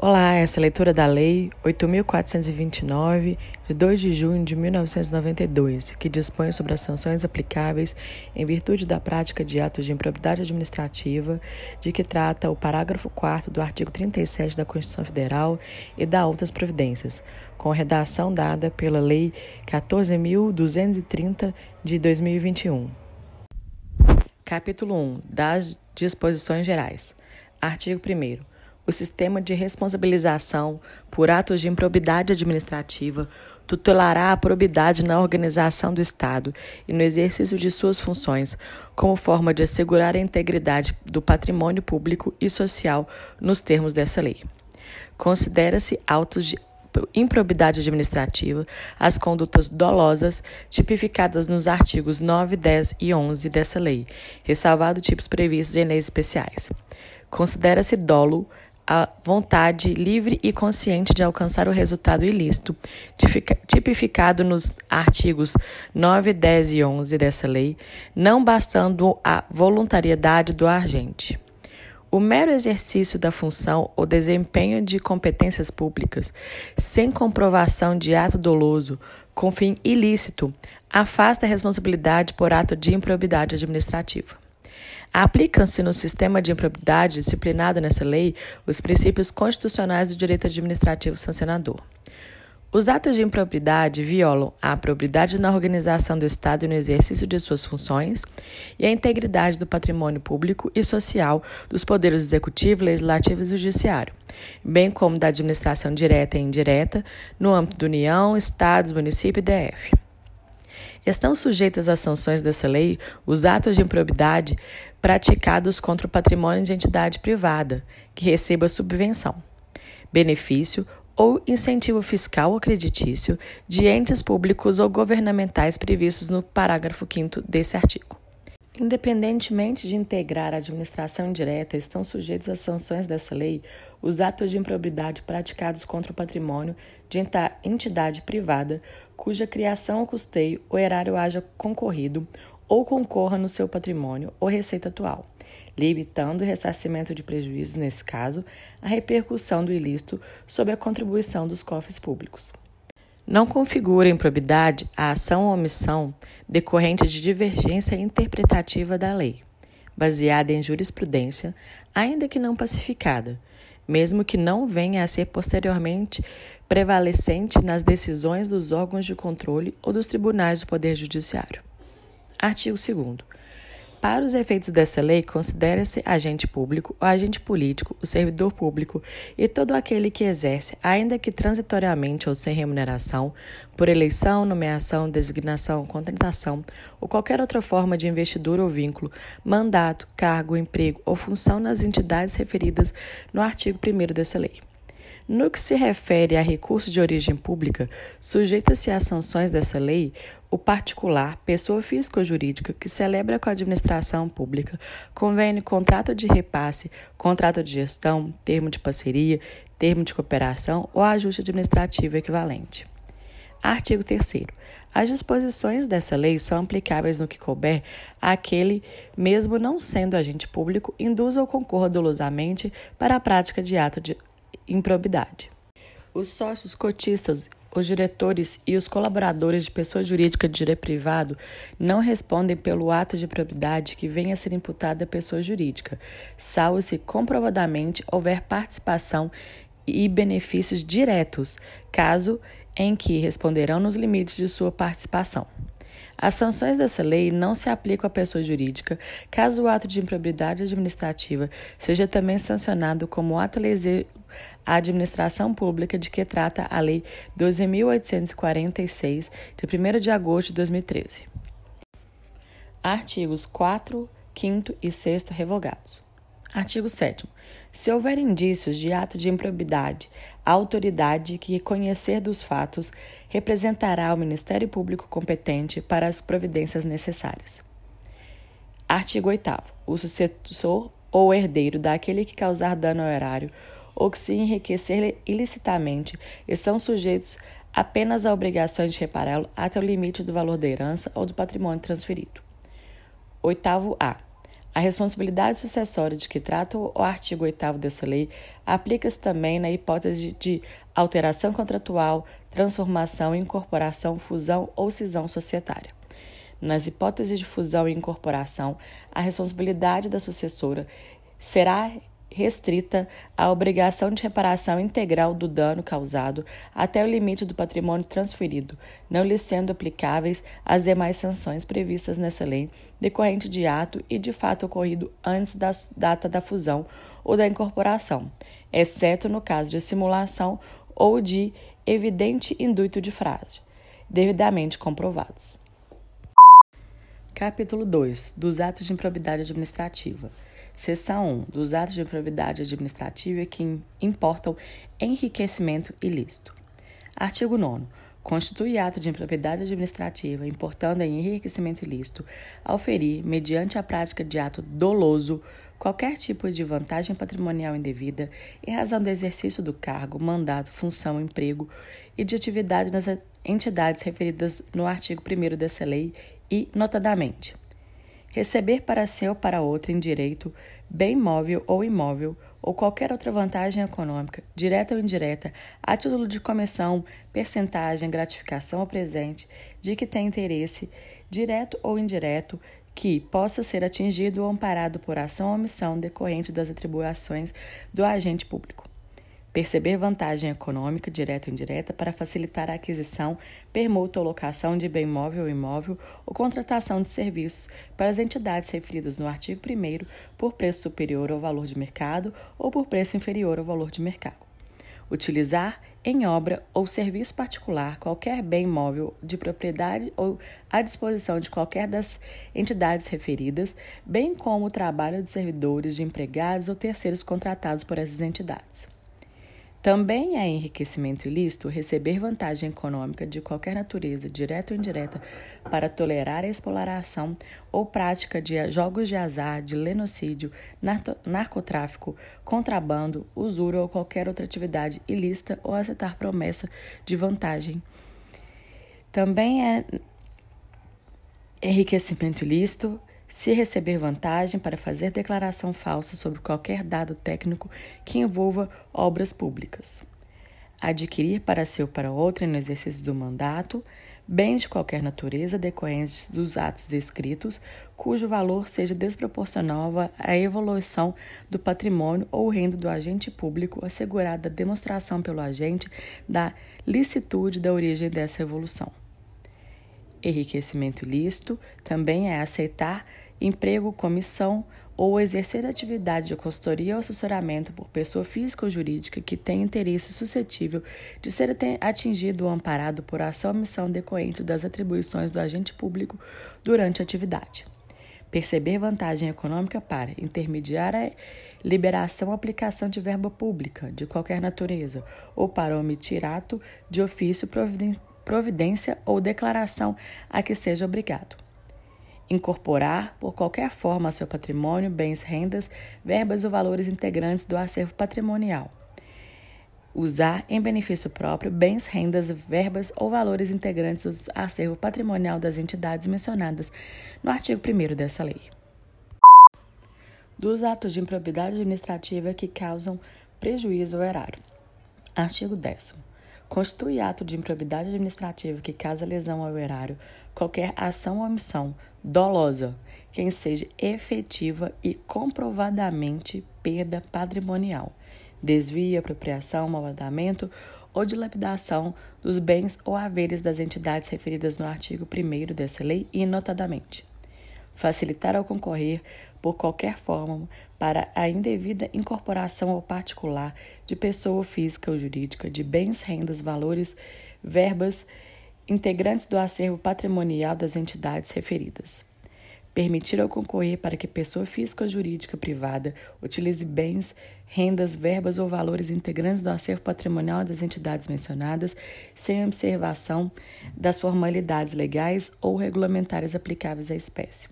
Olá, essa é a leitura da Lei 8.429, de 2 de junho de 1992, que dispõe sobre as sanções aplicáveis em virtude da prática de atos de improbidade administrativa, de que trata o parágrafo 4 do artigo 37 da Constituição Federal e da outras providências, com redação dada pela Lei 14.230 de 2021. Capítulo 1 das Disposições Gerais. Artigo 1 o sistema de responsabilização por atos de improbidade administrativa tutelará a probidade na organização do Estado e no exercício de suas funções, como forma de assegurar a integridade do patrimônio público e social nos termos dessa lei. Considera-se autos de improbidade administrativa as condutas dolosas tipificadas nos artigos 9, 10 e 11 dessa lei, ressalvado tipos previstos em leis especiais. Considera-se dolo a vontade livre e consciente de alcançar o resultado ilícito, tipificado nos artigos 9, 10 e 11 dessa lei, não bastando a voluntariedade do agente. O mero exercício da função ou desempenho de competências públicas, sem comprovação de ato doloso, com fim ilícito, afasta a responsabilidade por ato de improbidade administrativa. Aplicam-se no sistema de improbidade disciplinado nessa lei os princípios constitucionais do direito administrativo sancionador. Os atos de improbidade violam a probidade na organização do Estado e no exercício de suas funções e a integridade do patrimônio público e social dos poderes executivo, legislativo e judiciário, bem como da administração direta e indireta no âmbito da União, Estados, município e DF. Estão sujeitas às sanções dessa lei os atos de improbidade praticados contra o patrimônio de entidade privada que receba subvenção, benefício ou incentivo fiscal ou creditício de entes públicos ou governamentais previstos no parágrafo 5 desse artigo. Independentemente de integrar a administração direta, estão sujeitos às sanções dessa lei os atos de improbidade praticados contra o patrimônio de entidade privada cuja criação ou custeio ou erário haja concorrido ou concorra no seu patrimônio ou receita atual, limitando o ressarcimento de prejuízos, nesse caso, a repercussão do ilícito sobre a contribuição dos cofres públicos. Não configura improbidade a ação ou omissão decorrente de divergência interpretativa da lei, baseada em jurisprudência, ainda que não pacificada, mesmo que não venha a ser posteriormente prevalecente nas decisões dos órgãos de controle ou dos tribunais do Poder Judiciário. Artigo 2. Para os efeitos dessa lei, considera-se agente público, o agente político, o servidor público e todo aquele que exerce, ainda que transitoriamente ou sem remuneração, por eleição, nomeação, designação, contratação ou qualquer outra forma de investidura ou vínculo, mandato, cargo, emprego ou função nas entidades referidas no artigo 1 dessa lei. No que se refere a recurso de origem pública, sujeita-se às sanções dessa lei o particular, pessoa física ou jurídica, que celebra com a administração pública convênio, contrato de repasse, contrato de gestão, termo de parceria, termo de cooperação ou ajuste administrativo equivalente. Artigo 3. As disposições dessa lei são aplicáveis no que couber àquele, mesmo não sendo agente público, induza ou concorra dolosamente para a prática de ato de improbidade. Os sócios cotistas, os diretores e os colaboradores de pessoa jurídica de direito privado não respondem pelo ato de propriedade que venha a ser imputado à pessoa jurídica, salvo se comprovadamente houver participação e benefícios diretos, caso em que responderão nos limites de sua participação. As sanções dessa lei não se aplicam à pessoa jurídica caso o ato de improbidade administrativa seja também sancionado como ato à administração pública de que trata a Lei 12.846, de 1 de agosto de 2013. Artigos 4, 5 e 6 revogados. Artigo 7. Se houver indícios de ato de improbidade, a autoridade que conhecer dos fatos representará o Ministério Público competente para as providências necessárias. Artigo 8. O sucessor ou herdeiro daquele que causar dano ao erário ou que se enriquecer ilicitamente estão sujeitos apenas a obrigações de repará-lo até o limite do valor da herança ou do patrimônio transferido. 8 A. A responsabilidade sucessória de que trata o artigo 8 dessa lei aplica-se também na hipótese de alteração contratual, transformação, incorporação, fusão ou cisão societária. Nas hipóteses de fusão e incorporação, a responsabilidade da sucessora será restrita à obrigação de reparação integral do dano causado até o limite do patrimônio transferido, não lhe sendo aplicáveis as demais sanções previstas nessa lei, decorrente de ato e de fato ocorrido antes da data da fusão ou da incorporação, exceto no caso de simulação ou de evidente intuito de fraude, devidamente comprovados. Capítulo 2 dos atos de improbidade administrativa. Seção 1 dos atos de improbidade administrativa que importam enriquecimento ilícito. Artigo 9. Constitui ato de improbidade administrativa importando em enriquecimento ilícito ao ferir, mediante a prática de ato doloso, qualquer tipo de vantagem patrimonial indevida em razão do exercício do cargo, mandato, função, emprego e de atividade nas entidades referidas no artigo 1 dessa lei e, notadamente, receber para si ou para outro em direito, bem móvel ou imóvel, ou qualquer outra vantagem econômica, direta ou indireta, a título de comissão, percentagem, gratificação ou presente, de que tem interesse, direto ou indireto, que possa ser atingido ou amparado por ação ou omissão decorrente das atribuições do agente público perceber vantagem econômica, direta ou indireta, para facilitar a aquisição, permuta ou locação de bem móvel ou imóvel ou contratação de serviços para as entidades referidas no artigo 1 por preço superior ao valor de mercado ou por preço inferior ao valor de mercado. Utilizar em obra ou serviço particular qualquer bem móvel de propriedade ou à disposição de qualquer das entidades referidas, bem como o trabalho de servidores, de empregados ou terceiros contratados por essas entidades. Também é enriquecimento ilícito receber vantagem econômica de qualquer natureza, direta ou indireta, para tolerar a exploração ou prática de jogos de azar, de lenocídio, narcotráfico, contrabando, usura ou qualquer outra atividade ilícita ou aceitar promessa de vantagem. Também é enriquecimento ilícito se receber vantagem para fazer declaração falsa sobre qualquer dado técnico que envolva obras públicas. Adquirir para si ou para outro no exercício do mandato bens de qualquer natureza decorrentes dos atos descritos, cujo valor seja desproporcional à evolução do patrimônio ou renda do agente público, assegurada a demonstração pelo agente da licitude da origem dessa evolução. Enriquecimento ilícito também é aceitar emprego, comissão ou exercer atividade de consultoria ou assessoramento por pessoa física ou jurídica que tem interesse suscetível de ser atingido ou amparado por ação ou missão decorrente das atribuições do agente público durante a atividade. Perceber vantagem econômica para intermediar a liberação ou aplicação de verba pública de qualquer natureza ou para omitir ato de ofício, providência ou declaração a que seja obrigado incorporar, por qualquer forma, ao seu patrimônio, bens, rendas, verbas ou valores integrantes do acervo patrimonial. Usar em benefício próprio bens, rendas, verbas ou valores integrantes do acervo patrimonial das entidades mencionadas no artigo 1 dessa lei. Dos atos de improbidade administrativa que causam prejuízo ao erário. Artigo 10. Constitui ato de improbidade administrativa que causa lesão ao erário qualquer ação ou omissão dolosa, quem seja efetiva e comprovadamente perda patrimonial, desvio, apropriação, malvadamento ou dilapidação dos bens ou haveres das entidades referidas no artigo 1 dessa lei e notadamente facilitar ao concorrer por qualquer forma para a indevida incorporação ao particular de pessoa física ou jurídica de bens, rendas, valores, verbas integrantes do acervo patrimonial das entidades referidas. Permitir ao concorrer para que pessoa física ou jurídica privada utilize bens, rendas, verbas ou valores integrantes do acervo patrimonial das entidades mencionadas, sem observação das formalidades legais ou regulamentares aplicáveis à espécie.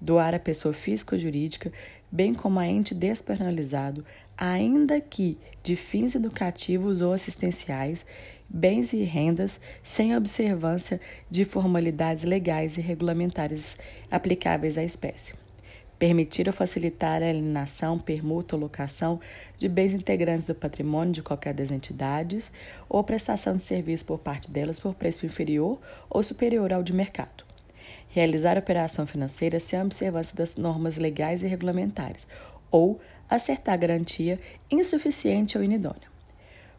Doar à pessoa física ou jurídica, bem como a ente despenalizado, ainda que de fins educativos ou assistenciais, bens e rendas sem observância de formalidades legais e regulamentares aplicáveis à espécie. permitir ou facilitar a alienação, permuta ou locação de bens integrantes do patrimônio de qualquer das entidades ou prestação de serviço por parte delas por preço inferior ou superior ao de mercado. Realizar operação financeira sem observância das normas legais e regulamentares ou acertar garantia insuficiente ou inidônea.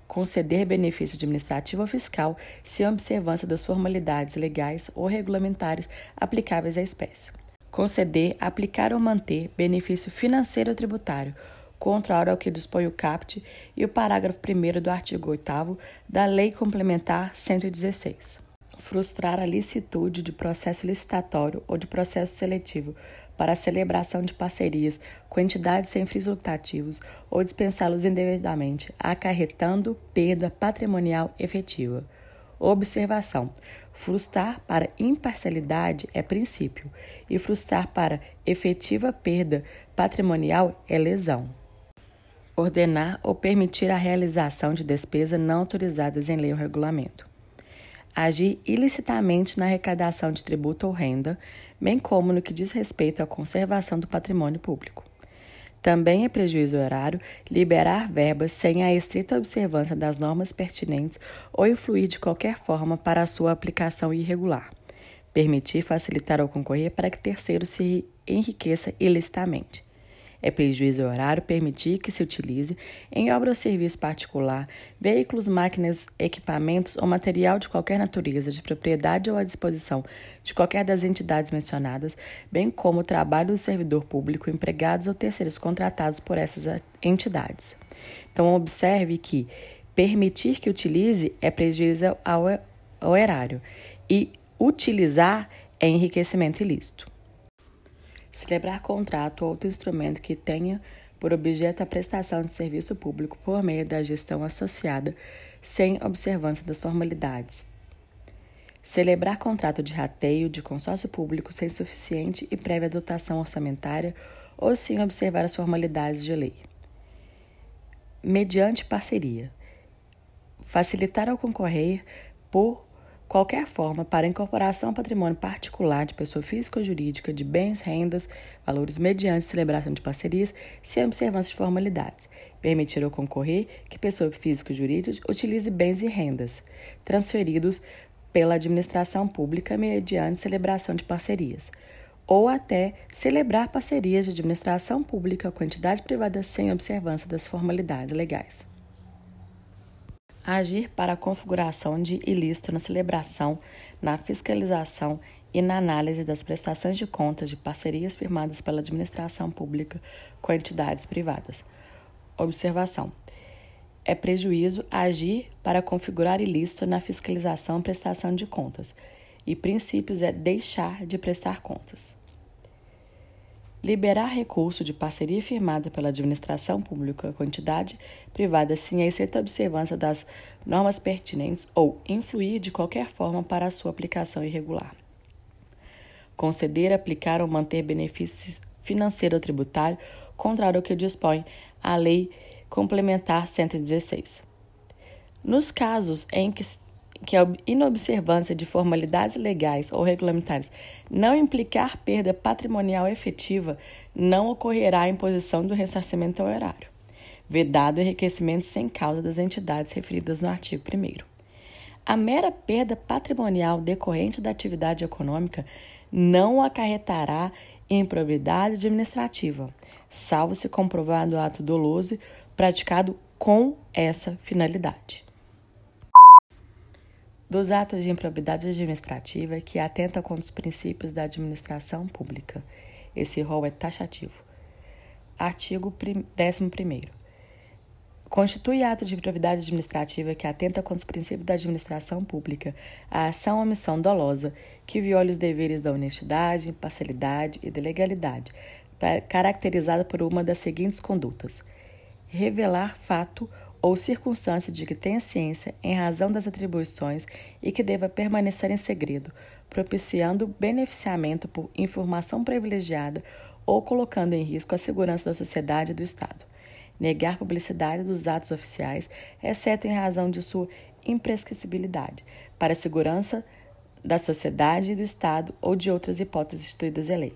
Conceder benefício administrativo ou fiscal sem observância das formalidades legais ou regulamentares aplicáveis à espécie conceder, aplicar ou manter benefício financeiro ou tributário, contrário ao que dispõe o CAPT e o parágrafo 1 do artigo 8 da Lei Complementar 116. Frustrar a licitude de processo licitatório ou de processo seletivo para a celebração de parcerias com entidades sem fins lucrativos ou dispensá-los indevidamente, acarretando perda patrimonial efetiva. Observação: frustrar para imparcialidade é princípio, e frustrar para efetiva perda patrimonial é lesão. Ordenar ou permitir a realização de despesas não autorizadas em lei ou regulamento. Agir ilicitamente na arrecadação de tributo ou renda, bem como no que diz respeito à conservação do patrimônio público. Também é prejuízo horário liberar verbas sem a estrita observância das normas pertinentes ou influir de qualquer forma para a sua aplicação irregular. Permitir facilitar ou concorrer para que terceiro se enriqueça ilicitamente. É prejuízo horário permitir que se utilize, em obra ou serviço particular, veículos, máquinas, equipamentos ou material de qualquer natureza, de propriedade ou à disposição de qualquer das entidades mencionadas, bem como o trabalho do servidor público, empregados ou terceiros contratados por essas entidades. Então, observe que permitir que utilize é prejuízo ao, ao erário e utilizar é enriquecimento ilícito. Celebrar contrato ou outro instrumento que tenha por objeto a prestação de serviço público por meio da gestão associada, sem observância das formalidades. Celebrar contrato de rateio de consórcio público sem suficiente e prévia dotação orçamentária ou sem observar as formalidades de lei. Mediante parceria. Facilitar ao concorrer por qualquer forma para incorporação ao patrimônio particular de pessoa física ou jurídica de bens, rendas, valores mediante celebração de parcerias, sem observância de formalidades. Permitir ou concorrer que pessoa física ou jurídica utilize bens e rendas transferidos pela administração pública mediante celebração de parcerias, ou até celebrar parcerias de administração pública com entidade privada sem observância das formalidades legais agir para a configuração de ilícito na celebração, na fiscalização e na análise das prestações de contas de parcerias firmadas pela administração pública com entidades privadas. Observação: é prejuízo agir para configurar ilícito na fiscalização e prestação de contas, e princípios é deixar de prestar contas. Liberar recurso de parceria firmada pela administração pública com entidade privada sem a estrita observância das normas pertinentes ou influir de qualquer forma para a sua aplicação irregular. Conceder, aplicar ou manter benefícios financeiro ou tributário contrário ao que dispõe a Lei Complementar 116. Nos casos em que que a inobservância de formalidades legais ou regulamentares não implicar perda patrimonial efetiva, não ocorrerá a imposição do ressarcimento ao erário, vedado o enriquecimento sem causa das entidades referidas no artigo 1. A mera perda patrimonial decorrente da atividade econômica não acarretará improbidade administrativa, salvo se comprovado o ato doloso praticado com essa finalidade dos atos de improbidade administrativa que atenta contra os princípios da administração pública. Esse rol é taxativo. Artigo 11. Constitui ato de improbidade administrativa que atenta contra os princípios da administração pública a ação ou omissão dolosa que viole os deveres da honestidade, imparcialidade e da legalidade, caracterizada por uma das seguintes condutas: revelar fato ou circunstância de que tenha ciência em razão das atribuições e que deva permanecer em segredo, propiciando beneficiamento por informação privilegiada ou colocando em risco a segurança da sociedade e do Estado. Negar publicidade dos atos oficiais, exceto em razão de sua imprescritibilidade, para a segurança da sociedade e do Estado ou de outras hipóteses instituídas em lei.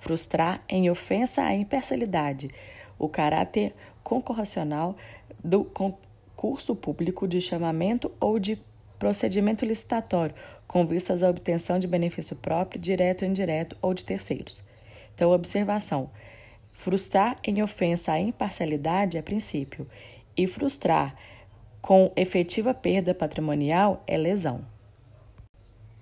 frustrar em ofensa à imparcialidade o caráter concorracional do concurso público de chamamento ou de procedimento licitatório, com vistas à obtenção de benefício próprio, direto ou indireto, ou de terceiros. Então, observação. Frustrar em ofensa à imparcialidade é princípio, e frustrar com efetiva perda patrimonial é lesão.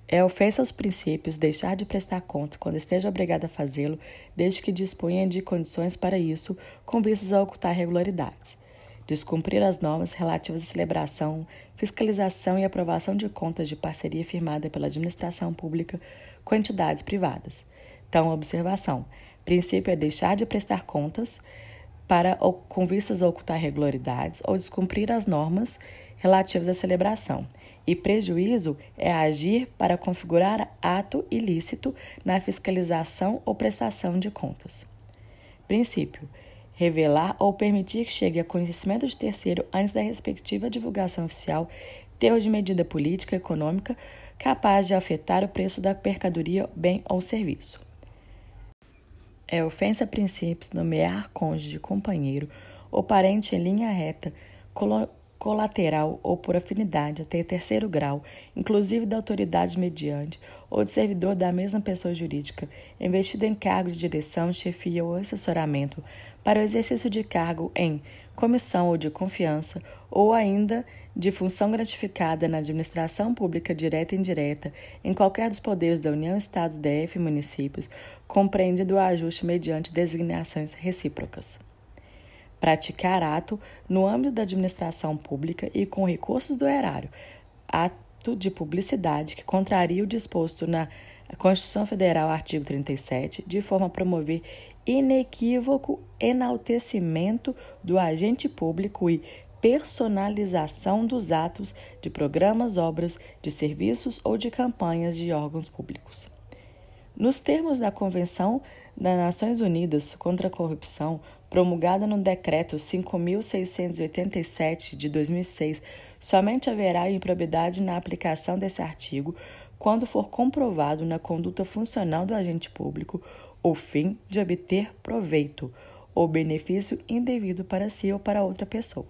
É ofensa aos princípios deixar de prestar conta quando esteja obrigado a fazê-lo, desde que disponha de condições para isso, com vistas a ocultar irregularidades. Descumprir as normas relativas à celebração, fiscalização e aprovação de contas de parceria firmada pela administração pública com entidades privadas. Então, observação: princípio é deixar de prestar contas para com vistas a ocultar irregularidades ou descumprir as normas relativas à celebração e prejuízo é agir para configurar ato ilícito na fiscalização ou prestação de contas. Princípio: revelar ou permitir que chegue a conhecimento de terceiro antes da respectiva divulgação oficial termo de medida política econômica capaz de afetar o preço da mercadoria, bem ou serviço. É ofensa a princípios nomear cônjuge, companheiro ou parente em linha reta, colateral ou por afinidade até terceiro grau, inclusive da autoridade mediante, ou de servidor da mesma pessoa jurídica, investido em cargo de direção, chefia ou assessoramento, para o exercício de cargo em comissão ou de confiança, ou ainda de função gratificada na administração pública direta e indireta, em qualquer dos poderes da União, Estados, DF e municípios, compreendido o ajuste mediante designações recíprocas. Praticar ato no âmbito da administração pública e com recursos do erário, ato de publicidade que contraria o disposto na Constituição Federal, artigo 37, de forma a promover inequívoco enaltecimento do agente público e personalização dos atos de programas, obras, de serviços ou de campanhas de órgãos públicos. Nos termos da Convenção das Nações Unidas contra a Corrupção, promulgada no Decreto 5.687 de 2006, somente haverá improbidade na aplicação desse artigo quando for comprovado na conduta funcional do agente público o fim de obter proveito ou benefício indevido para si ou para outra pessoa.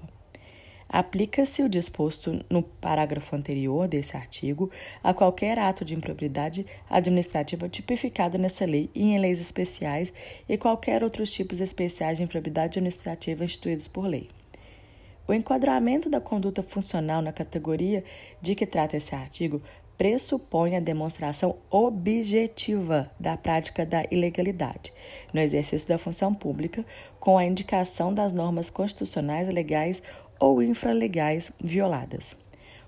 Aplica-se o disposto no parágrafo anterior desse artigo a qualquer ato de improbidade administrativa tipificado nessa lei e em leis especiais e qualquer outros tipos especiais de improbidade administrativa instituídos por lei. O enquadramento da conduta funcional na categoria de que trata esse artigo pressupõe a demonstração objetiva da prática da ilegalidade no exercício da função pública, com a indicação das normas constitucionais, legais ou infralegais violadas.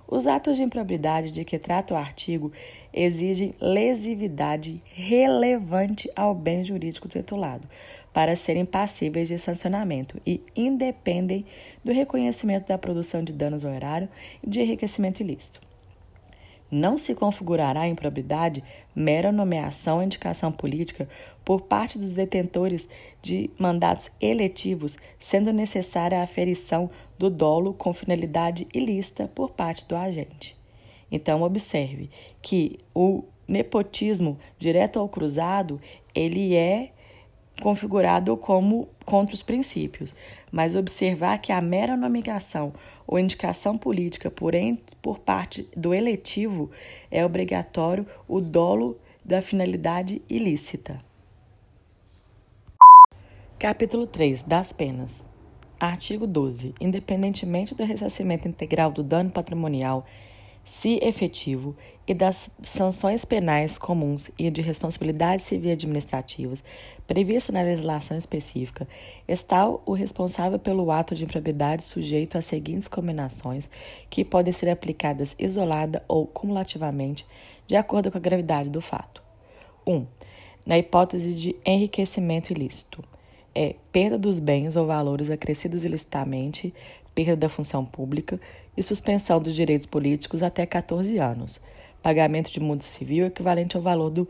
Os atos de improbidade de que trata o artigo exigem lesividade relevante ao bem jurídico titulado para serem passíveis de sancionamento e independem do reconhecimento da produção de danos ao e de enriquecimento ilícito. Não se configurará a improbidade mera nomeação ou indicação política por parte dos detentores de mandatos eletivos, sendo necessária a aferição do dolo com finalidade ilícita por parte do agente. Então observe que o nepotismo direto ao cruzado, ele é configurado como contra os princípios, mas observar que a mera nomeação ou indicação política por, por parte do eletivo é obrigatório o dolo da finalidade ilícita. Capítulo 3 das penas. Artigo 12. Independentemente do ressarcimento integral do dano patrimonial, se efetivo, e das sanções penais comuns e de responsabilidades civil administrativas prevista na legislação específica, está o responsável pelo ato de improbidade sujeito às seguintes combinações, que podem ser aplicadas isolada ou cumulativamente, de acordo com a gravidade do fato. 1. Um, na hipótese de enriquecimento ilícito é perda dos bens ou valores acrescidos ilicitamente, perda da função pública e suspensão dos direitos políticos até 14 anos, pagamento de multa civil equivalente ao valor do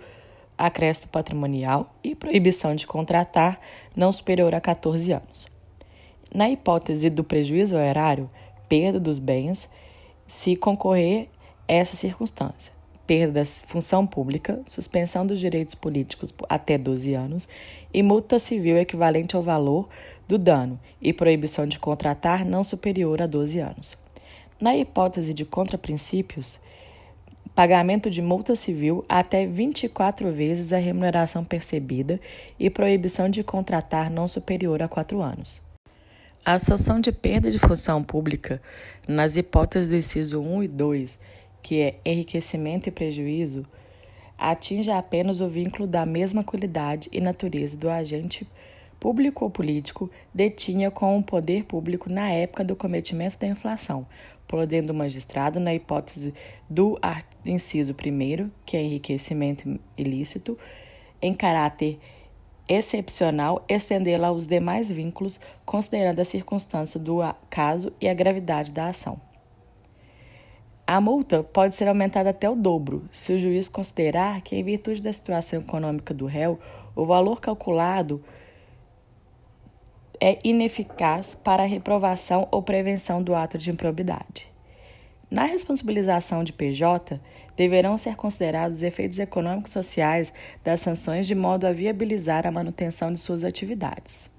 acréscimo patrimonial e proibição de contratar não superior a 14 anos. Na hipótese do prejuízo ao erário, perda dos bens, se concorrer essa circunstância. perda da função pública, suspensão dos direitos políticos até 12 anos e multa civil equivalente ao valor do dano e proibição de contratar não superior a 12 anos. Na hipótese de contraprincípios, pagamento de multa civil até 24 vezes a remuneração percebida e proibição de contratar não superior a 4 anos. A sanção de perda de função pública, nas hipóteses do inciso 1 e 2, que é enriquecimento e prejuízo, atinge apenas o vínculo da mesma qualidade e natureza do agente público ou político detinha com o poder público na época do cometimento da inflação, podendo o magistrado, na hipótese do inciso 1, que é enriquecimento ilícito, em caráter excepcional, estendê-la aos demais vínculos, considerando a circunstância do caso e a gravidade da ação. A multa pode ser aumentada até o dobro, se o juiz considerar que, em virtude da situação econômica do réu, o valor calculado é ineficaz para a reprovação ou prevenção do ato de improbidade. Na responsabilização de PJ, deverão ser considerados os efeitos econômicos sociais das sanções de modo a viabilizar a manutenção de suas atividades.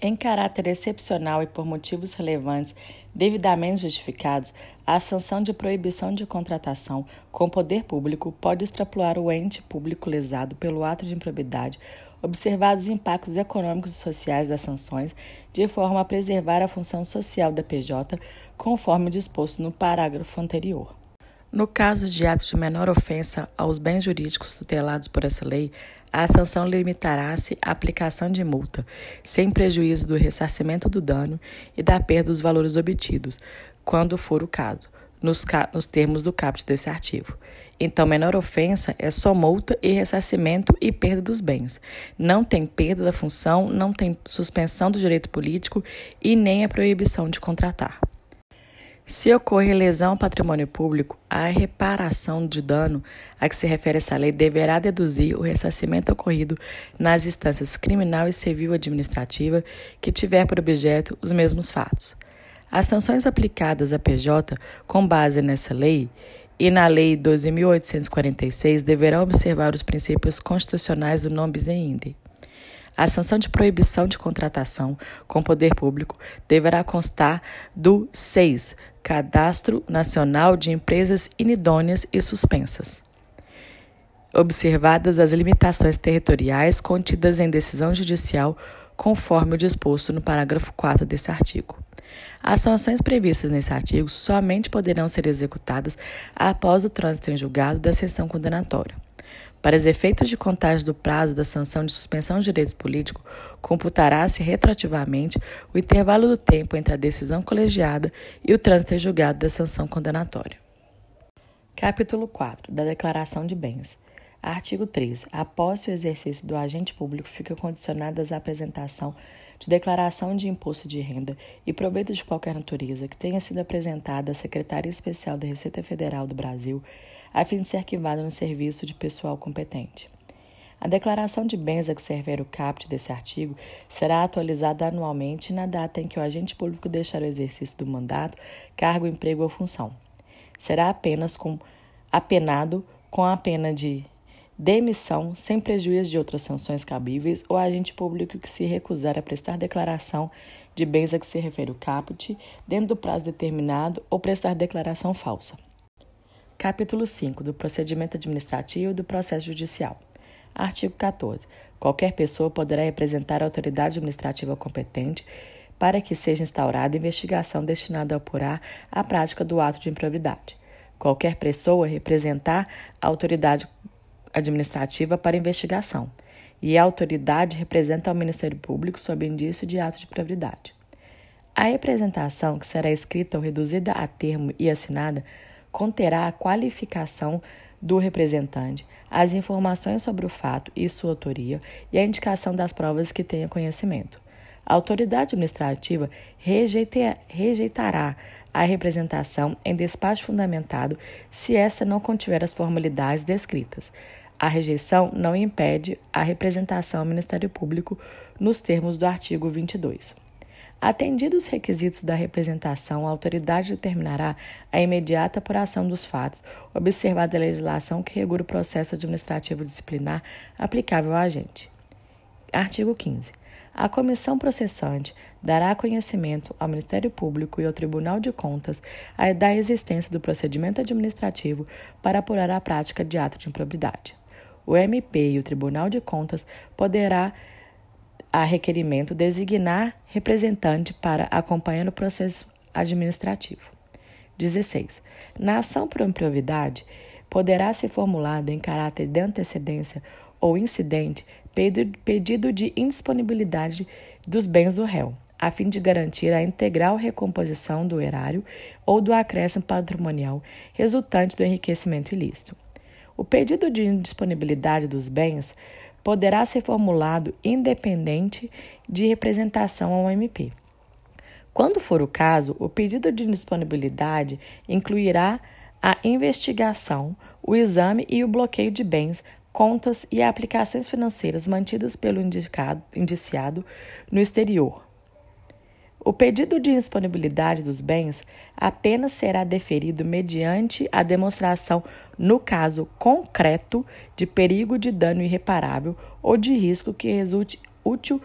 Em caráter excepcional e por motivos relevantes devidamente justificados, a sanção de proibição de contratação com poder público pode extrapolar o ente público lesado pelo ato de improbidade, observados os impactos econômicos e sociais das sanções, de forma a preservar a função social da PJ, conforme disposto no parágrafo anterior. No caso de atos de menor ofensa aos bens jurídicos tutelados por essa lei, a sanção limitará-se à aplicação de multa, sem prejuízo do ressarcimento do dano e da perda dos valores obtidos, quando for o caso, nos, nos termos do caput desse artigo. Então, menor ofensa é só multa e ressarcimento e perda dos bens. Não tem perda da função, não tem suspensão do direito político e nem a proibição de contratar. Se ocorrer lesão ao patrimônio público, a reparação de dano a que se refere essa lei deverá deduzir o ressarcimento ocorrido nas instâncias criminal e civil administrativa que tiver por objeto os mesmos fatos. As sanções aplicadas à PJ com base nessa lei e na Lei 12.846 deverão observar os princípios constitucionais do non bis in idem. A sanção de proibição de contratação com poder público deverá constar do 6. Cadastro Nacional de Empresas Inidôneas e Suspensas. Observadas as limitações territoriais contidas em decisão judicial, conforme o disposto no parágrafo 4 desse artigo. As sanções previstas nesse artigo somente poderão ser executadas após o trânsito em julgado da sessão condenatória. Para os efeitos de contagem do prazo da sanção de suspensão de direitos políticos, computará-se retroativamente o intervalo do tempo entre a decisão colegiada e o trânsito em julgado da sanção condenatória. Capítulo 4 da Declaração de Bens. Artigo 13. A posse e o exercício do agente público ficam condicionadas à apresentação de declaração de imposto de renda e proveito de qualquer natureza que tenha sido apresentada à Secretaria Especial da Receita Federal do Brasil a fim de ser arquivada no serviço de pessoal competente. A declaração de bens a que se refere o caput desse artigo será atualizada anualmente na data em que o agente público deixar o exercício do mandato, cargo, emprego ou função. Será apenas com, apenado com a pena de demissão sem prejuízo de outras sanções cabíveis ou agente público que se recusar a prestar declaração de bens a que se refere o caput dentro do prazo determinado ou prestar declaração falsa. Capítulo 5 do Procedimento Administrativo e do Processo Judicial. Artigo 14. Qualquer pessoa poderá representar a autoridade administrativa competente para que seja instaurada investigação destinada a apurar a prática do ato de improbidade. Qualquer pessoa representar a autoridade administrativa para investigação, e a autoridade representa ao Ministério Público sob indício de ato de improbidade. A representação, que será escrita ou reduzida a termo e assinada, conterá a qualificação do representante, as informações sobre o fato e sua autoria e a indicação das provas que tenha conhecimento. A autoridade administrativa rejeitará a representação em despacho fundamentado se esta não contiver as formalidades descritas. A rejeição não impede a representação ao Ministério Público nos termos do artigo 22. Atendidos os requisitos da representação, a autoridade determinará a imediata apuração dos fatos, observada a legislação que regula o processo administrativo disciplinar aplicável ao agente. Artigo 15. A comissão processante dará conhecimento ao Ministério Público e ao Tribunal de Contas da existência do procedimento administrativo para apurar a prática de ato de improbidade. O MP e o Tribunal de Contas poderá a requerimento, designar representante para acompanhar o processo administrativo. 16. Na ação por improvidade, poderá ser formulado em caráter de antecedência ou incidente pedido de indisponibilidade dos bens do réu, a fim de garantir a integral recomposição do erário ou do acréscimo patrimonial resultante do enriquecimento ilícito. O pedido de indisponibilidade dos bens poderá ser formulado independente de representação ao MP. Quando for o caso, o pedido de disponibilidade incluirá a investigação, o exame e o bloqueio de bens, contas e aplicações financeiras mantidas pelo indicado, indiciado no exterior, o pedido de disponibilidade dos bens apenas será deferido mediante a demonstração, no caso concreto, de perigo de dano irreparável ou de risco que resulte útil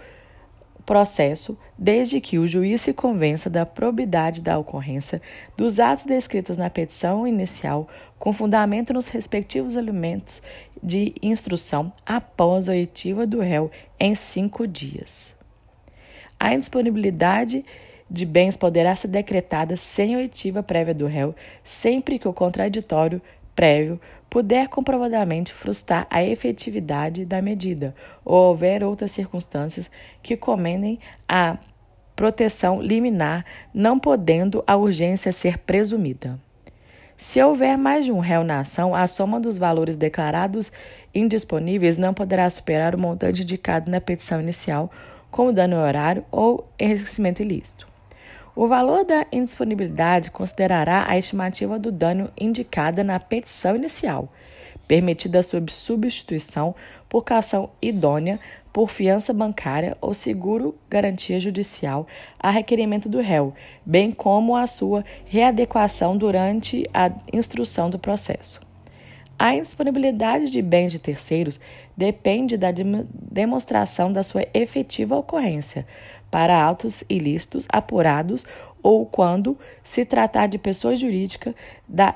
processo, desde que o juiz se convença da probidade da ocorrência dos atos descritos na petição inicial, com fundamento nos respectivos elementos de instrução após a oitiva do réu em cinco dias. A indisponibilidade de bens poderá ser decretada sem oitiva prévia do réu, sempre que o contraditório prévio puder comprovadamente frustrar a efetividade da medida, ou houver outras circunstâncias que comendem a proteção liminar, não podendo a urgência ser presumida. Se houver mais de um réu na ação, a soma dos valores declarados indisponíveis não poderá superar o montante indicado na petição inicial como dano horário ou enriquecimento ilícito. O valor da indisponibilidade considerará a estimativa do dano indicada na petição inicial, permitida sob substituição por calção idônea, por fiança bancária ou seguro garantia judicial a requerimento do réu, bem como a sua readequação durante a instrução do processo. A indisponibilidade de bens de terceiros depende da demonstração da sua efetiva ocorrência para autos ilícitos apurados ou quando se tratar de pessoa jurídica, da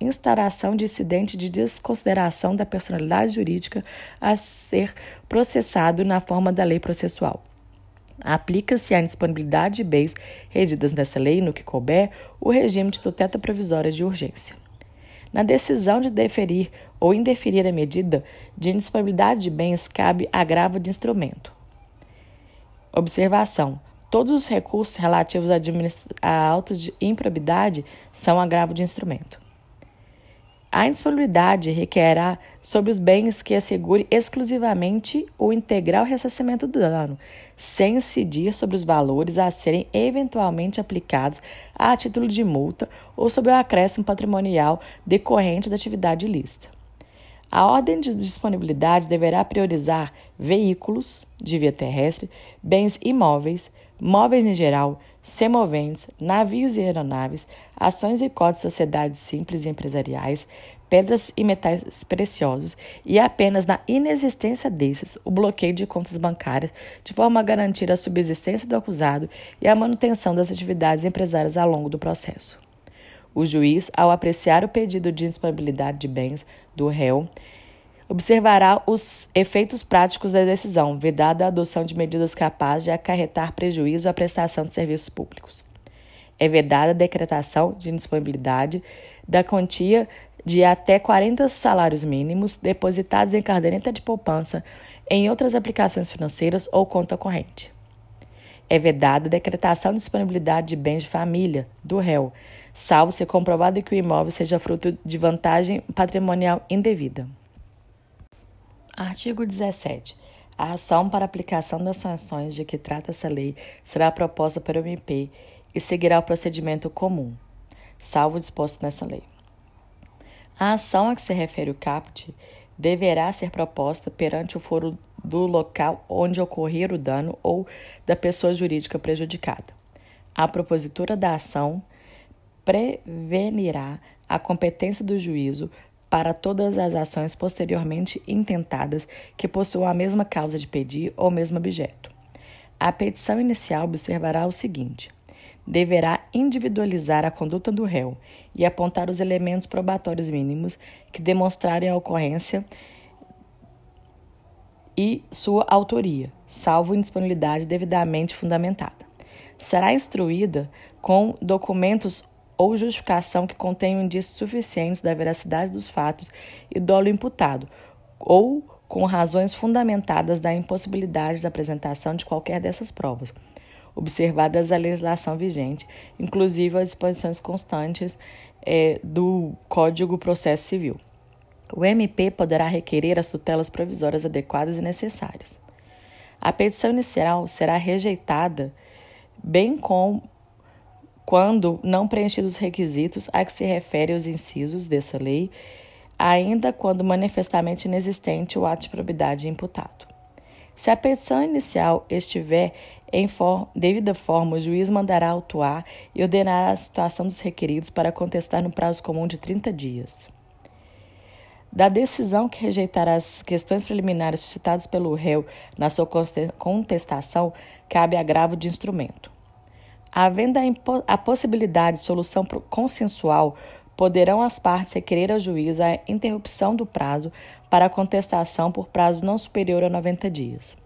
instauração de incidente de desconsideração da personalidade jurídica a ser processado na forma da lei processual. Aplica-se à disponibilidade de bens regidas nessa lei, no que couber, o regime de tutela provisória de urgência. Na decisão de deferir ou indeferir a medida de indisponibilidade de bens, cabe agravo de instrumento. Observação: todos os recursos relativos a autos de improbidade são agravo de instrumento. A indisponibilidade requererá sobre os bens que assegure exclusivamente o integral ressarcimento do dano, sem incidir sobre os valores a serem eventualmente aplicados a título de multa ou sobre o acréscimo patrimonial decorrente da atividade ilícita. A ordem de disponibilidade deverá priorizar veículos de via terrestre, bens imóveis, móveis em geral, semoventes, navios e aeronaves, ações e cotas de sociedades simples e empresariais, pedras e metais preciosos, e apenas na inexistência desses o bloqueio de contas bancárias, de forma a garantir a subsistência do acusado e a manutenção das atividades empresárias ao longo do processo. O juiz, ao apreciar o pedido de disponibilidade de bens do réu, observará os efeitos práticos da decisão, vedada a adoção de medidas capazes de acarretar prejuízo à prestação de serviços públicos. É vedada a decretação de indisponibilidade da quantia de até 40 salários mínimos depositados em caderneta de poupança em outras aplicações financeiras ou conta corrente. É vedada a decretação de disponibilidade de bens de família do réu, salvo se comprovado que o imóvel seja fruto de vantagem patrimonial indevida. Artigo 17. A ação para aplicação das sanções de que trata essa lei será proposta pelo MP e seguirá o procedimento comum, salvo disposto nessa lei. A ação a que se refere o caput deverá ser proposta perante o foro do local onde ocorrer o dano ou da pessoa jurídica prejudicada. A propositura da ação prevenirá a competência do juízo para todas as ações posteriormente intentadas que possuam a mesma causa de pedir ou mesmo objeto. A petição inicial observará o seguinte: deverá individualizar a conduta do réu e apontar os elementos probatórios mínimos que demonstrarem a ocorrência e sua autoria, salvo indisponibilidade devidamente fundamentada. Será instruída com documentos ou justificação que contenham indícios suficientes da veracidade dos fatos e dolo imputado, ou com razões fundamentadas da impossibilidade da apresentação de qualquer dessas provas, observadas a legislação vigente, inclusive as disposições constantes é, do Código Processo Civil. O MP poderá requerer as tutelas provisórias adequadas e necessárias. A petição inicial será rejeitada, bem como quando não preenchidos os requisitos a que se refere os incisos dessa lei, ainda quando manifestamente inexistente o ato de probidade imputado. Se a petição inicial estiver em for devida forma, o juiz mandará autuar e ordenará a situação dos requeridos para contestar no prazo comum de 30 dias. Da decisão que rejeitará as questões preliminares suscitadas pelo réu na sua contestação, cabe agravo de instrumento. Havendo a, possibilidade de solução consensual, poderão as partes requerer ao juiz a interrupção do prazo para a contestação por prazo não superior a 90 dias.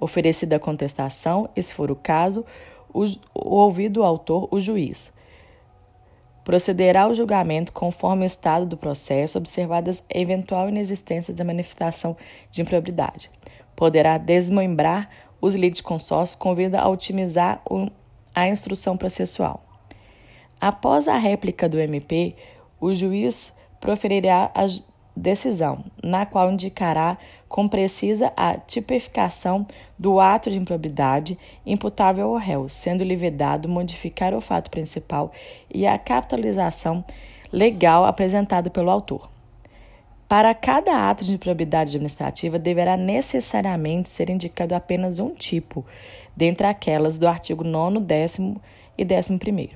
Oferecida a contestação, se for o caso, o, o ouvido o autor, o juiz. Procederá ao julgamento conforme o estado do processo, observadas a eventual inexistência da manifestação de improbidade. Poderá desmembrar os litisconsórcios com vista a otimizar o a instrução processual. Após a réplica do MP, o juiz proferirá a decisão, na qual indicará com precisa a tipificação do ato de improbidade imputável ao réu, sendo-lhe vedado modificar o fato principal e a capitalização legal apresentada pelo autor. Para cada ato de improbidade administrativa, deverá necessariamente ser indicado apenas um tipo, dentre aquelas do artigo 9, 10 e 11.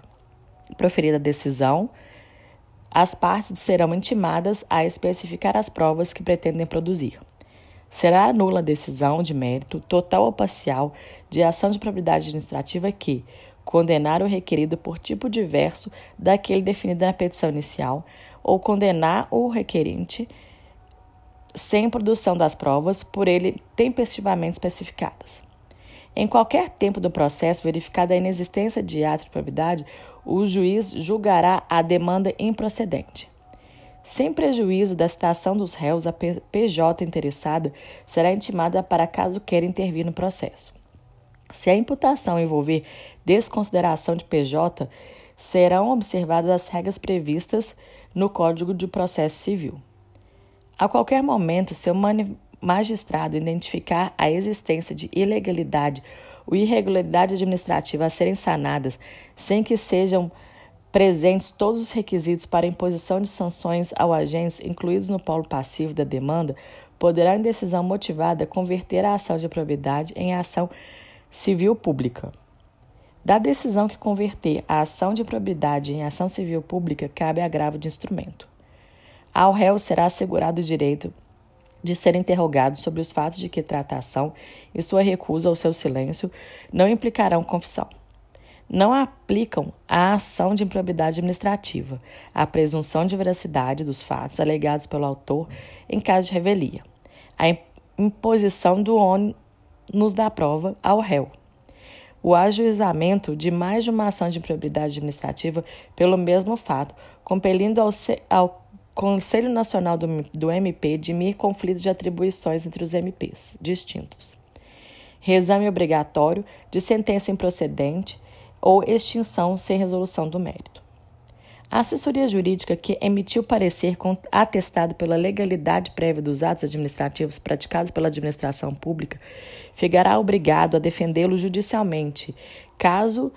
Proferida a decisão, as partes serão intimadas a especificar as provas que pretendem produzir. Será nula a decisão de mérito, total ou parcial, de ação de propriedade administrativa que condenar o requerido por tipo diverso daquele definido na petição inicial ou condenar o requerente sem produção das provas por ele tempestivamente especificadas. Em qualquer tempo do processo, verificada a inexistência de ato de probidade, o juiz julgará a demanda improcedente. Sem prejuízo da citação dos réus, a PJ interessada será intimada para caso queira intervir no processo. Se a imputação envolver desconsideração de PJ, serão observadas as regras previstas no Código de Processo Civil. A qualquer momento, seu magistrado identificar a existência de ilegalidade ou irregularidade administrativa a serem sanadas sem que sejam presentes todos os requisitos para imposição de sanções ao agente incluídos no polo passivo da demanda, poderá, em decisão motivada, converter a ação de probidade em ação civil pública. Da decisão que converter a ação de probidade em ação civil pública, cabe agravo de instrumento. Ao réu será assegurado o direito de ser interrogado sobre os fatos de que trata a ação e sua recusa ou seu silêncio não implicarão confissão. Não aplicam a ação de improbidade administrativa, a presunção de veracidade dos fatos alegados pelo autor em caso de revelia, a imposição do ônus da prova ao réu, o ajuizamento de mais de uma ação de improbidade administrativa pelo mesmo fato, compelindo ao, ao Conselho Nacional do, do MP dimir conflito de atribuições entre os MPs distintos. Reexame obrigatório de sentença improcedente ou extinção sem resolução do mérito. A assessoria jurídica que emitiu parecer atestado pela legalidade prévia dos atos administrativos praticados pela administração pública ficará obrigado a defendê-lo judicialmente, caso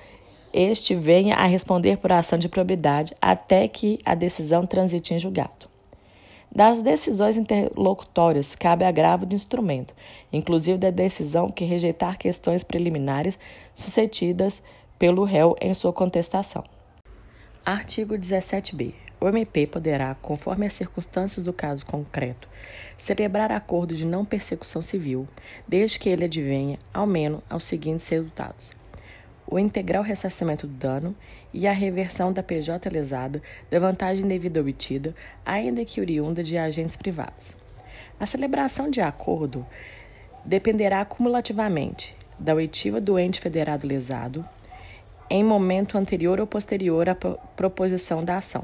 este venha a responder por ação de probidade até que a decisão transite em julgado. Das decisões interlocutórias cabe agravo de instrumento, inclusive da decisão que rejeitar questões preliminares suscetidas pelo réu em sua contestação. Artigo 17b. O MP poderá, conforme as circunstâncias do caso concreto, celebrar acordo de não persecução civil, desde que ele advenha, ao menos, aos seguintes resultados: o integral ressarcimento do dano e a reversão da PJ lesada da vantagem devida obtida, ainda que oriunda de agentes privados. A celebração de acordo dependerá cumulativamente da oitiva do ente federado lesado em momento anterior ou posterior à proposição da ação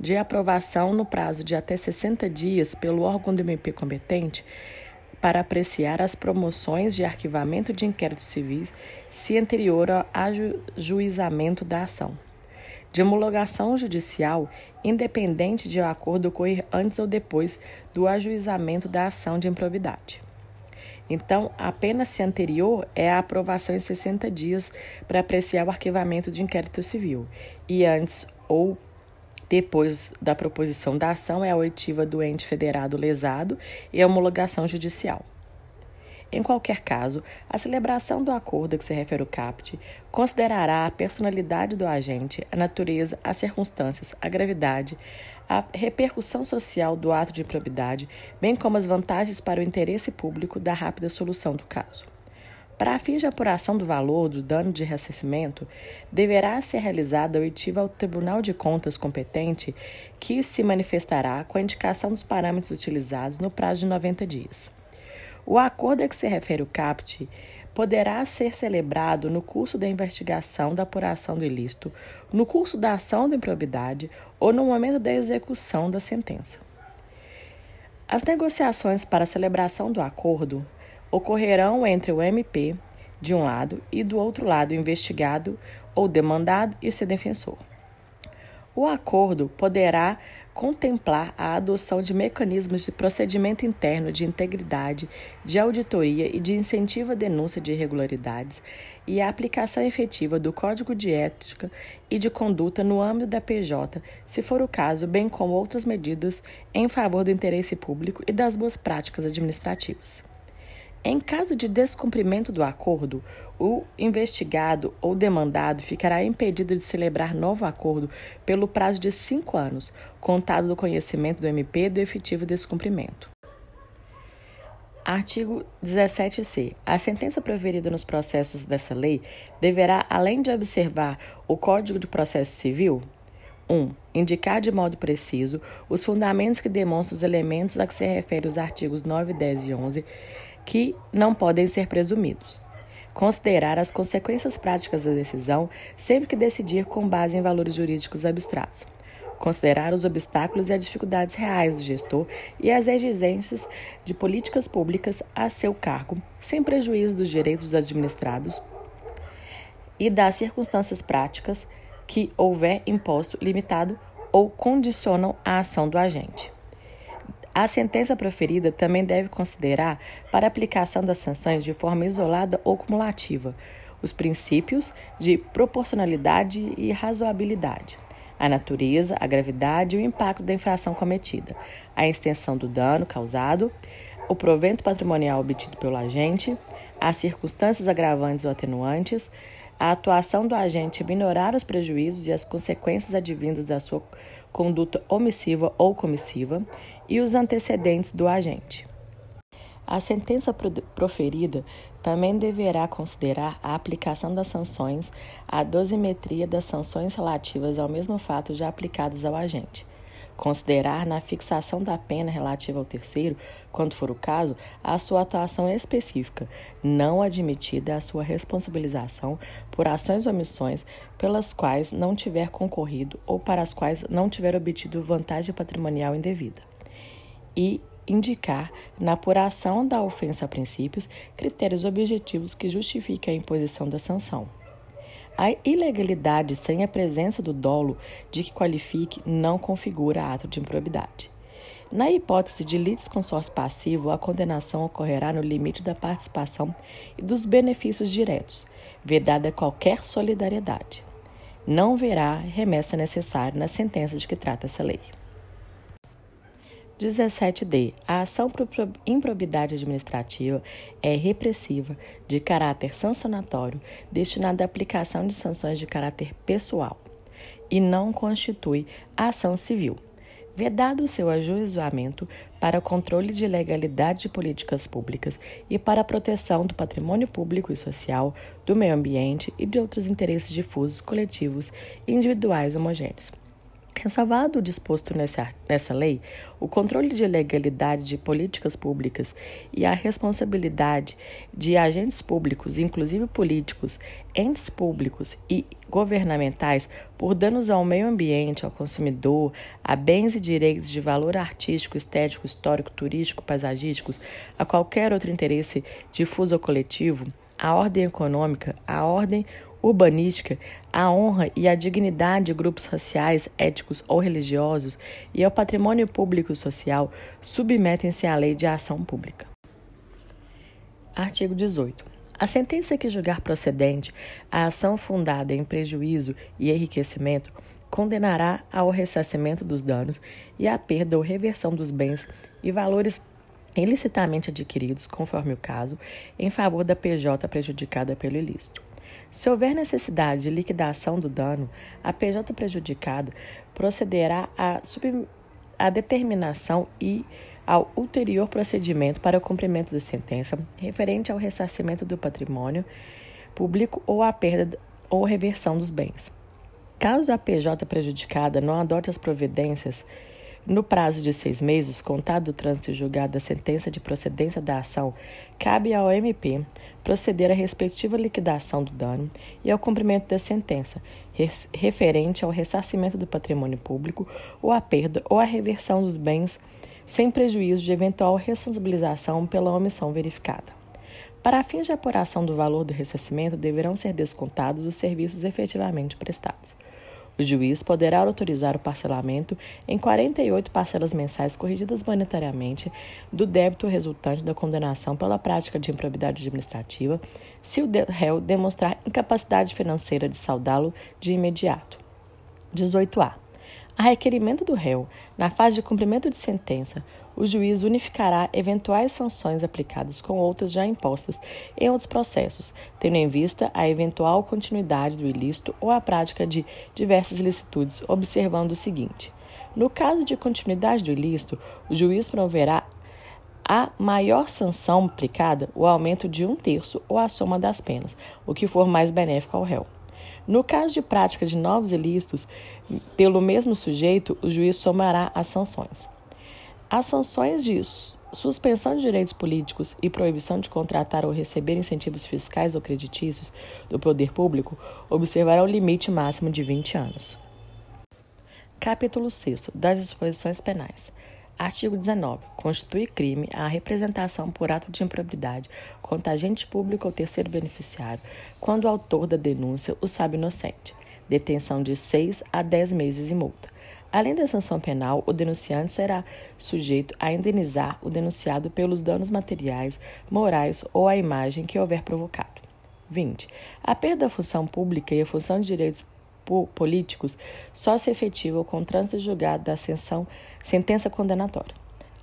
de aprovação no prazo de até 60 dias pelo órgão do MP competente para apreciar as promoções de arquivamento de inquéritos civis se anterior ao ajuizamento da ação. De homologação judicial, independente de o acordo ocorrer antes ou depois do ajuizamento da ação de improvidade. Então, apenas se anterior é a aprovação em 60 dias para apreciar o arquivamento de inquérito civil, e antes ou depois da proposição da ação é a oitiva do ente federado lesado e a homologação judicial. Em qualquer caso, a celebração do acordo a que se refere o CAPT considerará a personalidade do agente, a natureza, as circunstâncias, a gravidade, a repercussão social do ato de improbidade, bem como as vantagens para o interesse público da rápida solução do caso. Para fins de apuração do valor do dano de ressarcimento, deverá ser realizada a oitiva ao Tribunal de Contas competente, que se manifestará com a indicação dos parâmetros utilizados no prazo de 90 dias. O acordo a que se refere o CAPT poderá ser celebrado no curso da investigação da apuração do ilícito, no curso da ação da improbidade ou no momento da execução da sentença. As negociações para a celebração do acordo ocorrerão entre o MP, de um lado, e do outro lado, o investigado ou demandado e seu defensor. O acordo poderá contemplar a adoção de mecanismos de procedimento interno de integridade, de auditoria e de incentivo à denúncia de irregularidades e a aplicação efetiva do Código de Ética e de Conduta no âmbito da PJ, se for o caso, bem como outras medidas em favor do interesse público e das boas práticas administrativas. Em caso de descumprimento do acordo, o investigado ou demandado ficará impedido de celebrar novo acordo pelo prazo de cinco anos, contado do conhecimento do MP do efetivo descumprimento. Artigo 17c. A sentença proferida nos processos dessa lei deverá, além de observar o Código de Processo Civil, 1. Um, indicar de modo preciso os fundamentos que demonstram os elementos a que se referem os artigos 9, 10 e 11 que não podem ser presumidos. Considerar as consequências práticas da decisão sempre que decidir com base em valores jurídicos abstratos. Considerar os obstáculos e as dificuldades reais do gestor e as exigências de políticas públicas a seu cargo, sem prejuízo dos direitos dos administrados e das circunstâncias práticas que houver imposto limitado ou condicionam a ação do agente. A sentença proferida também deve considerar, para aplicação das sanções de forma isolada ou cumulativa, os princípios de proporcionalidade e razoabilidade, a natureza, a gravidade e o impacto da infração cometida, a extensão do dano causado, o provento patrimonial obtido pelo agente, as circunstâncias agravantes ou atenuantes, a atuação do agente minorar os prejuízos e as consequências advindas da sua conduta omissiva ou comissiva e os antecedentes do agente. A sentença proferida também deverá considerar a aplicação das sanções, a dosimetria das sanções relativas ao mesmo fato já aplicadas ao agente. Considerar na fixação da pena relativa ao terceiro, quando for o caso, a sua atuação específica, não admitida a sua responsabilização por ações ou omissões pelas quais não tiver concorrido ou para as quais não tiver obtido vantagem patrimonial indevida e indicar, na apuração da ofensa a princípios, critérios objetivos que justifiquem a imposição da sanção. A ilegalidade sem a presença do dolo de que qualifique não configura ato de improbidade. Na hipótese de litisconsórcio passivo, a condenação ocorrerá no limite da participação e dos benefícios diretos, vedada qualquer solidariedade. Não verá remessa necessária na sentença de que trata essa lei. 17D. A ação por improbidade administrativa é repressiva, de caráter sancionatório, destinada à aplicação de sanções de caráter pessoal e não constitui ação civil. Vedado o seu ajuizamento para controle de legalidade de políticas públicas e para a proteção do patrimônio público e social, do meio ambiente e de outros interesses difusos, coletivos e individuais homogêneos. Ressalvado o disposto nessa, nessa lei, o controle de legalidade de políticas públicas e a responsabilidade de agentes públicos, inclusive políticos, entes públicos e governamentais, por danos ao meio ambiente, ao consumidor, a bens e direitos de valor artístico, estético, histórico, turístico, paisagísticos, a qualquer outro interesse difuso ou coletivo, a ordem econômica, a ordem urbanística, a honra e a dignidade de grupos raciais, étnicos ou religiosos e ao patrimônio público social submetem-se à lei de ação pública. Artigo 18. A sentença que julgar procedente a ação fundada em prejuízo e enriquecimento condenará ao ressarcimento dos danos e à perda ou reversão dos bens e valores ilicitamente adquiridos, conforme o caso, em favor da PJ prejudicada pelo ilícito. Se houver necessidade de liquidação do dano, a PJ prejudicada procederá à, à determinação e ao ulterior procedimento para o cumprimento da sentença referente ao ressarcimento do patrimônio público ou à perda ou reversão dos bens. Caso a PJ prejudicada não adote as providências no prazo de seis meses, contado do trânsito julgado da sentença de procedência da ação, cabe ao MP proceder à respectiva liquidação do dano e ao cumprimento da sentença, referente ao ressarcimento do patrimônio público ou à perda ou à reversão dos bens, sem prejuízo de eventual responsabilização pela omissão verificada. Para fins de apuração do valor do ressarcimento, deverão ser descontados os serviços efetivamente prestados. O juiz poderá autorizar o parcelamento em 48 parcelas mensais corrigidas monetariamente do débito resultante da condenação pela prática de improbidade administrativa, se o réu demonstrar incapacidade financeira de saldá-lo de imediato. 18a. A requerimento do réu, na fase de cumprimento de sentença, o juiz unificará eventuais sanções aplicadas com outras já impostas em outros processos, tendo em vista a eventual continuidade do ilícito ou a prática de diversas ilicitudes, observando o seguinte: no caso de continuidade do ilícito, o juiz proverá a maior sanção aplicada o aumento de um terço ou a soma das penas, o que for mais benéfico ao réu. No caso de prática de novos ilícitos pelo mesmo sujeito, o juiz somará as sanções. As sanções de suspensão de direitos políticos e proibição de contratar ou receber incentivos fiscais ou creditícios do poder público observarão o limite máximo de 20 anos. Capítulo 6 das disposições penais. Artigo 19. Constitui crime a representação por ato de improbidade contra agente público ou terceiro beneficiário, quando o autor da denúncia o sabe inocente. Detenção de 6 a 10 meses e multa. Além da sanção penal, o denunciante será sujeito a indenizar o denunciado pelos danos materiais, morais ou à imagem que houver provocado. 20. A perda da função pública e a função de direitos políticos só se efetiva com o trânsito julgado da sentença condenatória.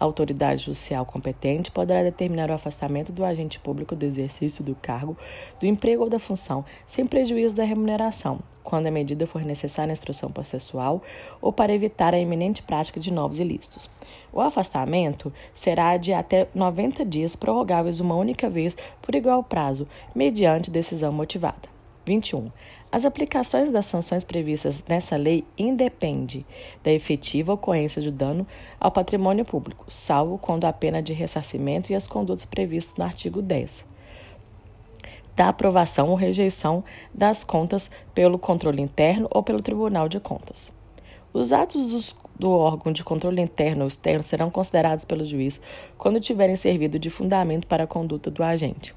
A autoridade judicial competente poderá determinar o afastamento do agente público do exercício do cargo, do emprego ou da função, sem prejuízo da remuneração, quando a medida for necessária na instrução processual ou para evitar a iminente prática de novos ilícitos. O afastamento será de até 90 dias, prorrogáveis uma única vez por igual prazo, mediante decisão motivada. 21. As aplicações das sanções previstas nessa lei independem da efetiva ocorrência de dano ao patrimônio público, salvo quando a pena de ressarcimento e as condutas previstas no artigo 10 da aprovação ou rejeição das contas pelo controle interno ou pelo Tribunal de Contas. Os atos dos, do órgão de controle interno ou externo serão considerados pelo juiz quando tiverem servido de fundamento para a conduta do agente.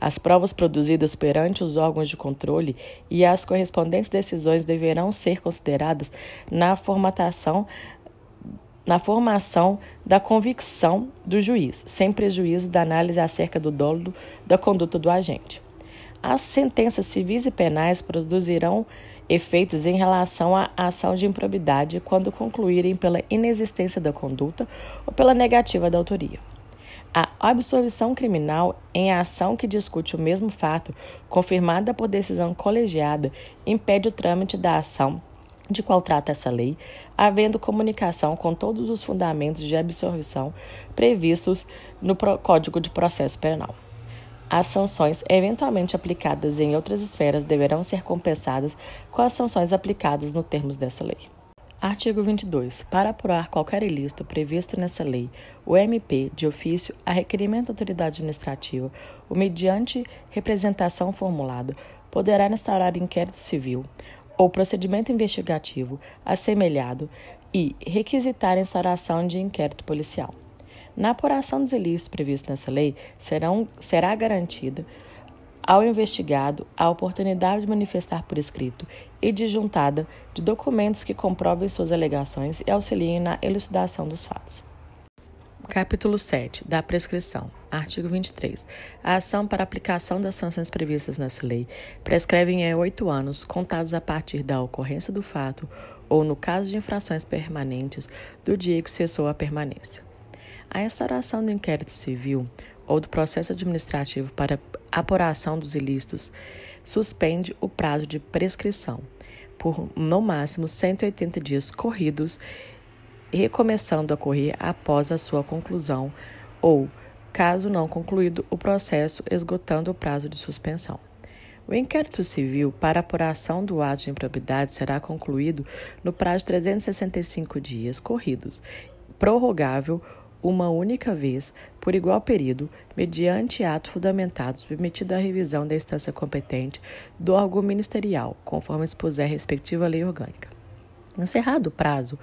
As provas produzidas perante os órgãos de controle e as correspondentes decisões deverão ser consideradas na formatação na formação da convicção do juiz, sem prejuízo da análise acerca do dolo da conduta do agente. As sentenças civis e penais produzirão efeitos em relação à ação de improbidade quando concluírem pela inexistência da conduta ou pela negativa da autoria. A absolvição criminal em ação que discute o mesmo fato, confirmada por decisão colegiada, impede o trâmite da ação de qual trata essa lei, havendo comunicação com todos os fundamentos de absolvição previstos no Código de Processo Penal. As sanções eventualmente aplicadas em outras esferas deverão ser compensadas com as sanções aplicadas no termos dessa lei. Artigo 22. Para apurar qualquer ilícito previsto nessa lei, o MP, de ofício, a requerimento da autoridade administrativa, ou mediante representação formulada, poderá instaurar inquérito civil ou procedimento investigativo assemelhado e requisitar a instauração de inquérito policial. Na apuração dos ilícitos previstos nessa lei, serão, será garantida ao investigado a oportunidade de manifestar por escrito e de juntada de documentos que comprovem suas alegações e auxiliem na elucidação dos fatos. Capítulo 7 da prescrição. Artigo 23. A ação para aplicação das sanções previstas nessa lei prescreve em oito anos, contados a partir da ocorrência do fato ou, no caso de infrações permanentes, do dia que cessou a permanência. A instauração do inquérito civil ou do processo administrativo para apuração dos ilícitos suspende o prazo de prescrição por no máximo 180 dias corridos, recomeçando a correr após a sua conclusão ou, caso não concluído o processo, esgotando o prazo de suspensão. O inquérito civil para apuração do ato de improbidade será concluído no prazo de 365 dias corridos, prorrogável uma única vez, por igual período, mediante ato fundamentado submetido à revisão da instância competente do órgão ministerial, conforme expuser a respectiva lei orgânica. Encerrado o prazo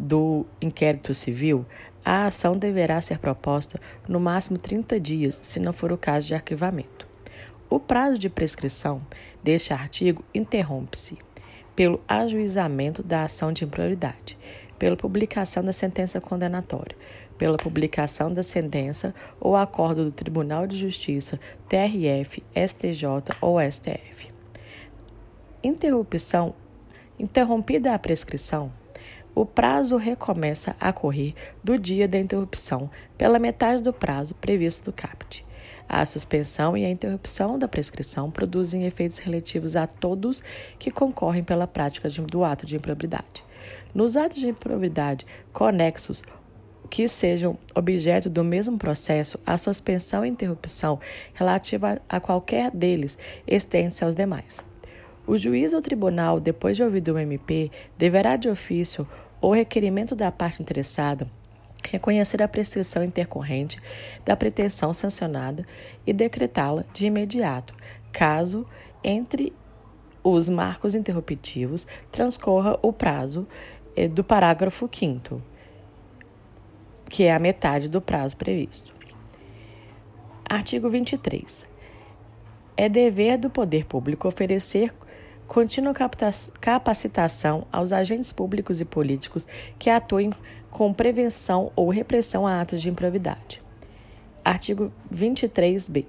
do inquérito civil, a ação deverá ser proposta no máximo 30 dias, se não for o caso de arquivamento. O prazo de prescrição deste artigo interrompe-se pelo ajuizamento da ação de imprioridade, pela publicação da sentença condenatória, pela publicação da sentença ou acordo do Tribunal de Justiça, TRF, STJ ou STF. Interrupção interrompida a prescrição, o prazo recomeça a correr do dia da interrupção pela metade do prazo previsto do CAPT. A suspensão e a interrupção da prescrição produzem efeitos relativos a todos que concorrem pela prática de, do ato de improbidade. Nos atos de improbidade conexos que sejam objeto do mesmo processo, a suspensão e interrupção relativa a qualquer deles estende-se aos demais. O juiz ou tribunal, depois de ouvido o MP, deverá de ofício ou requerimento da parte interessada reconhecer a prescrição intercorrente da pretensão sancionada e decretá-la de imediato, caso entre os marcos interruptivos transcorra o prazo eh, do parágrafo 5 que é a metade do prazo previsto. Artigo 23. É dever do poder público oferecer contínua capacitação aos agentes públicos e políticos que atuem com prevenção ou repressão a atos de improvidade. Artigo 23b.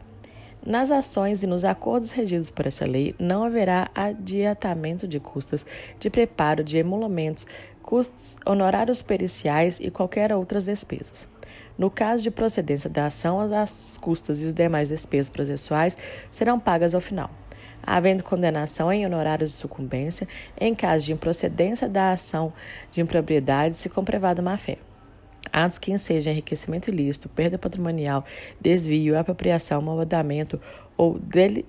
Nas ações e nos acordos regidos por essa lei, não haverá adiantamento de custas de preparo de emolumentos, custos, honorários periciais e qualquer outras despesas. No caso de procedência da ação, as custas e os demais despesas processuais serão pagas ao final. Havendo condenação em honorários de sucumbência, em caso de improcedência da ação de impropriedade, se comprovada má-fé. Atos que ensejam enriquecimento ilícito, perda patrimonial, desvio, apropriação, malvadamento ou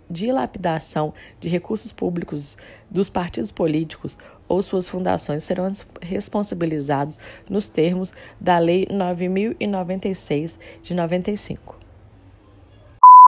dilapidação de recursos públicos dos partidos políticos ou suas fundações serão responsabilizados nos termos da Lei 9096 de 95.